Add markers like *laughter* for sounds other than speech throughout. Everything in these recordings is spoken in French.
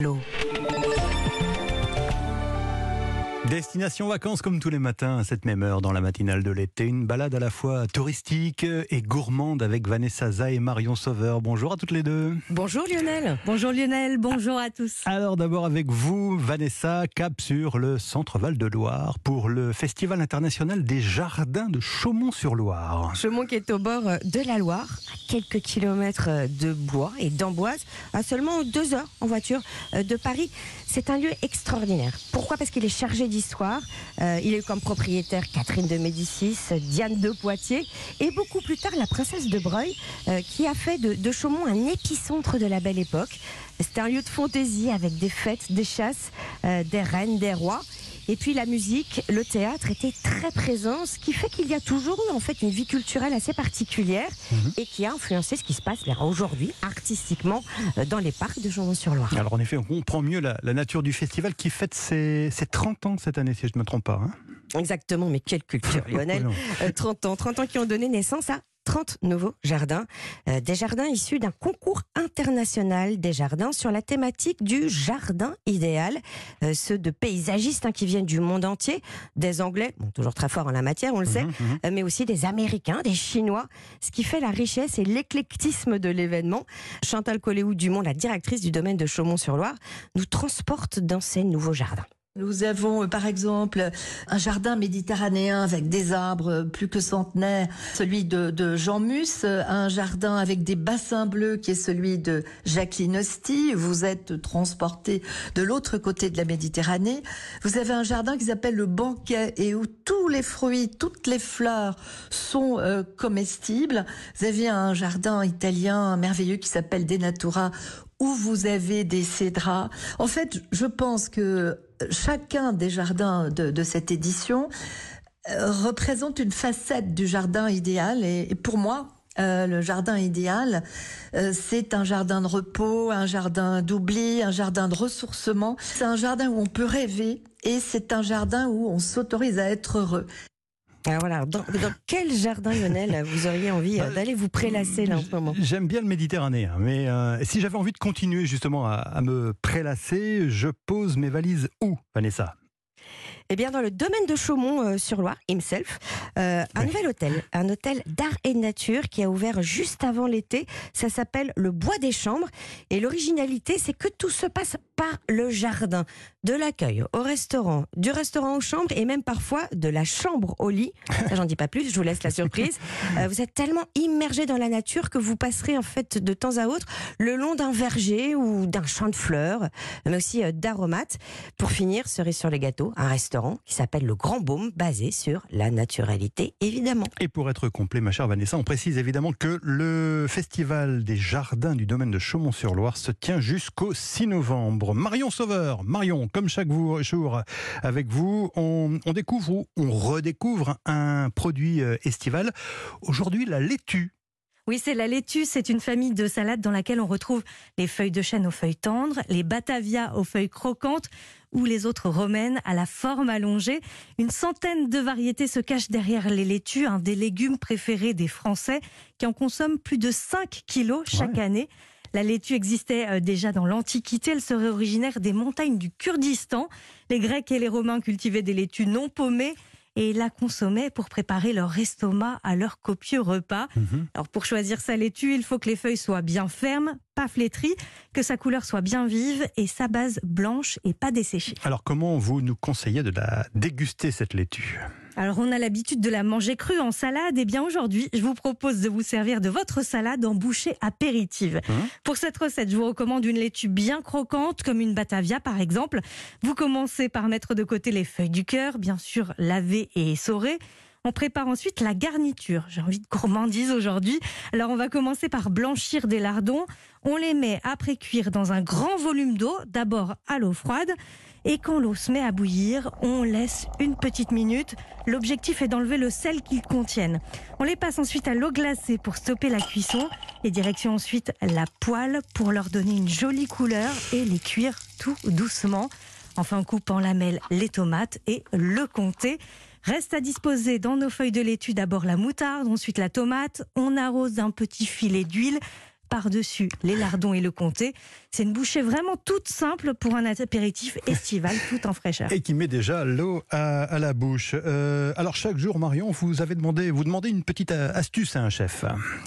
L'eau. Destination vacances comme tous les matins à cette même heure dans la matinale de l'été. Une balade à la fois touristique et gourmande avec Vanessa Za et Marion Sauveur. Bonjour à toutes les deux. Bonjour Lionel. Bonjour Lionel, bonjour à tous. Alors d'abord avec vous, Vanessa, cap sur le centre Val de Loire pour le Festival international des jardins de Chaumont-sur-Loire. Chaumont qui est au bord de la Loire, à quelques kilomètres de bois et d'Amboise, à seulement deux heures en voiture de Paris. C'est un lieu extraordinaire. Pourquoi? Parce qu'il est chargé d'histoire. Euh, il a eu comme propriétaire Catherine de Médicis, Diane de Poitiers et beaucoup plus tard la princesse de Breuil euh, qui a fait de, Chaumont un épicentre de la belle époque. C'est un lieu de fantaisie avec des fêtes, des chasses, euh, des reines, des rois. Et puis la musique, le théâtre était très présent, ce qui fait qu'il y a toujours eu en fait une vie culturelle assez particulière mmh. et qui a influencé ce qui se passe aujourd'hui artistiquement dans les parcs de Chaumont-sur-Loire. Alors en effet, on comprend mieux la, la, nature du festival qui fête ses, ses 30 ans cette année, si je ne me trompe pas. Hein Exactement, mais quelle culture, *laughs* Lionel. euh, 30 ans, 30 ans qui ont donné naissance à 30 nouveaux jardins, euh, des jardins issus d'un concours international des jardins sur la thématique du jardin idéal, euh, ceux de paysagistes hein, qui viennent du monde entier, des Anglais, bon, toujours très forts en la matière, on le sait, Mhm, mhm. euh, mais aussi des Américains, des Chinois, ce qui fait la richesse et l'éclectisme de l'événement. Chantal Coléou-Dumont, la directrice du domaine de Chaumont-sur-Loire, nous transporte dans ces nouveaux jardins. Nous avons euh, par exemple un jardin méditerranéen avec des arbres plus que centenaires, celui de, Jean Mus, un jardin avec des bassins bleus qui est celui de Jacqueline Hosty. Vous êtes transporté de l'autre côté de la Méditerranée. Vous avez un jardin qui s'appelle le banquet et où tous les fruits, toutes les fleurs sont euh, comestibles. Vous avez un jardin italien merveilleux qui s'appelle Denatura où vous avez des cédras. En fait, je pense que chacun des jardins de, de cette édition euh, représente une facette du jardin idéal. Et, et pour moi, euh, le jardin idéal, euh, c'est un jardin de repos, un jardin d'oubli, un jardin de ressourcement. C'est un jardin où on peut rêver et c'est un jardin où on s'autorise à être heureux. Alors voilà, dans, dans, quel jardin, Lionel, vous auriez envie euh, d'aller vous prélasser là en ce moment? J'aime bien le Méditerranéen, mais euh, si j'avais envie de continuer justement à, à, me prélasser, je pose mes valises où, Vanessa? Eh bien, dans le domaine de Chaumont-sur-Loire, himself, euh, un oui. nouvel hôtel, un hôtel d'art et de nature qui a ouvert juste avant l'été. Ça s'appelle le Bois des Chambres. Et l'originalité, c'est que tout se passe par le jardin. De l'accueil au restaurant, du restaurant aux chambres et même parfois de la chambre au lit. Ça, j'en dis pas plus, je vous laisse la surprise. *laughs* Euh, vous êtes tellement immergé dans la nature que vous passerez en fait de temps à autre le long d'un verger ou d'un champ de fleurs, mais aussi euh, d'aromates. Pour finir, cerise sur les gâteaux, un restaurant qui s'appelle le Grand Baume, basé sur la naturalité, évidemment. Et pour être complet, ma chère Vanessa, on précise évidemment que le Festival des Jardins du domaine de Chaumont-sur-Loire se tient jusqu'au 6 novembre. Marion Sauveur, Marion, comme chaque jour avec vous, on, on découvre ou on redécouvre un produit euh, estival. Aujourd'hui, la laitue. Oui, c'est la laitue. C'est une famille de salades dans laquelle on retrouve les feuilles de chêne aux feuilles tendres, les batavia aux feuilles croquantes ou les autres romaines à la forme allongée. Une centaine de variétés se cachent derrière les laitues, un des légumes préférés des Français qui en consomment plus de 5 kilos chaque ouais. année. La laitue existait déjà dans l'Antiquité. Elle serait originaire des montagnes du Kurdistan. Les Grecs et les Romains cultivaient des laitues non paumées et la consommaient pour préparer leur estomac à leur copieux repas. Mmh. Alors pour choisir sa laitue, il faut que les feuilles soient bien fermes, pas flétries, que sa couleur soit bien vive et sa base blanche et pas desséchée. Alors comment vous nous conseillez de la déguster cette laitue? Alors on a l'habitude de la manger crue en salade, et bien aujourd'hui je vous propose de vous servir de votre salade en bouchée apéritive. Mmh. Pour cette recette, je vous recommande une laitue bien croquante, comme une batavia par exemple. Vous commencez par mettre de côté les feuilles du cœur, bien sûr lavées et essorées. On prépare ensuite la garniture. J'ai envie de gourmandise aujourd'hui. Alors on va commencer par blanchir des lardons. On les met après cuire dans un grand volume d'eau, d'abord à l'eau froide. Et quand l'eau se met à bouillir, on laisse une petite minute. L'objectif est d'enlever le sel qu'ils contiennent. On les passe ensuite à l'eau glacée pour stopper la cuisson. Et direction ensuite la poêle pour leur donner une jolie couleur et les cuire tout doucement. Enfin, coupe en lamelles les tomates et le comté. Reste à disposer dans nos feuilles de laitue d'abord la moutarde, ensuite la tomate. On arrose d'un petit filet d'huile. Par-dessus les lardons et le comté. C'est une bouchée vraiment toute simple pour un apéritif estival *laughs* tout en fraîcheur. Et qui met déjà l'eau à, la bouche. Euh, alors chaque jour, Marion, vous avez demandé, vous demandez une petite euh, astuce à un chef.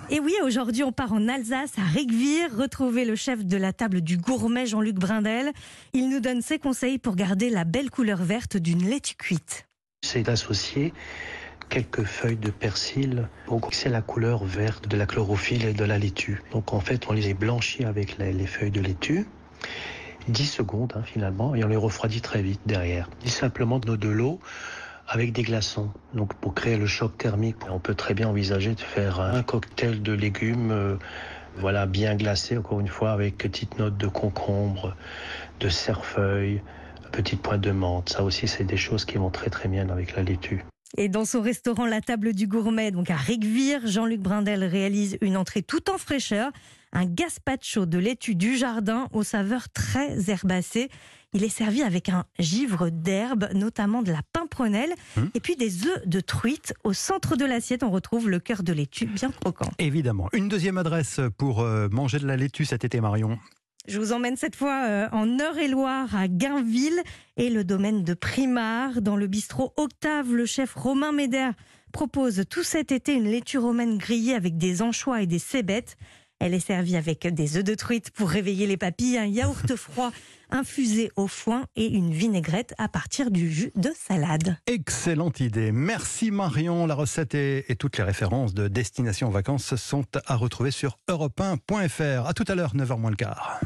Et oui, aujourd'hui on part en Alsace, à Rigvire, retrouver le chef de la table du gourmet Jean-Luc Brindel. Il nous donne ses conseils pour garder la belle couleur verte d'une laitue cuite. C'est d'associer quelques feuilles de persil. C'est la couleur verte de la chlorophylle et de la laitue. Donc en fait, on les blanchit avec les, feuilles de laitue. 10 secondes hein, finalement et on les refroidit très vite derrière. Dit simplement de l'eau avec des glaçons. Donc pour créer le choc thermique, on peut très bien envisager de faire un cocktail de légumes euh, voilà bien glacé encore une fois avec petites notes de concombre, de cerfeuil, petite pointe de menthe. Ça aussi c'est des choses qui vont très très bien avec la laitue. Et dans son restaurant La Table du Gourmet, donc à Rigvire, Jean-Luc Brindel réalise une entrée tout en fraîcheur, un gazpacho de laitue du jardin aux saveurs très herbacées. Il est servi avec un givre d'herbe, notamment de la pimprenelle, hum. et puis des œufs de truite. Au centre de l'assiette, on retrouve le cœur de laitue bien croquant. Évidemment. Une deuxième adresse pour euh, manger de la laitue cet été, Marion. Je vous emmène cette fois euh, en Eure-et-Loire à Gainville et le domaine de Primard. Dans le bistrot Octave, le chef Romain Médère propose tout cet été une laitue romaine grillée avec des anchois et des cébettes. Elle est servie avec des œufs de truite pour réveiller les papilles, un yaourt *laughs* froid infusé au foin et une vinaigrette à partir du jus de salade. Excellente idée. Merci Marion. La recette et, et toutes les références de Destination Vacances sont à retrouver sur europe1.fr. À tout à l'heure, 9h moins le quart.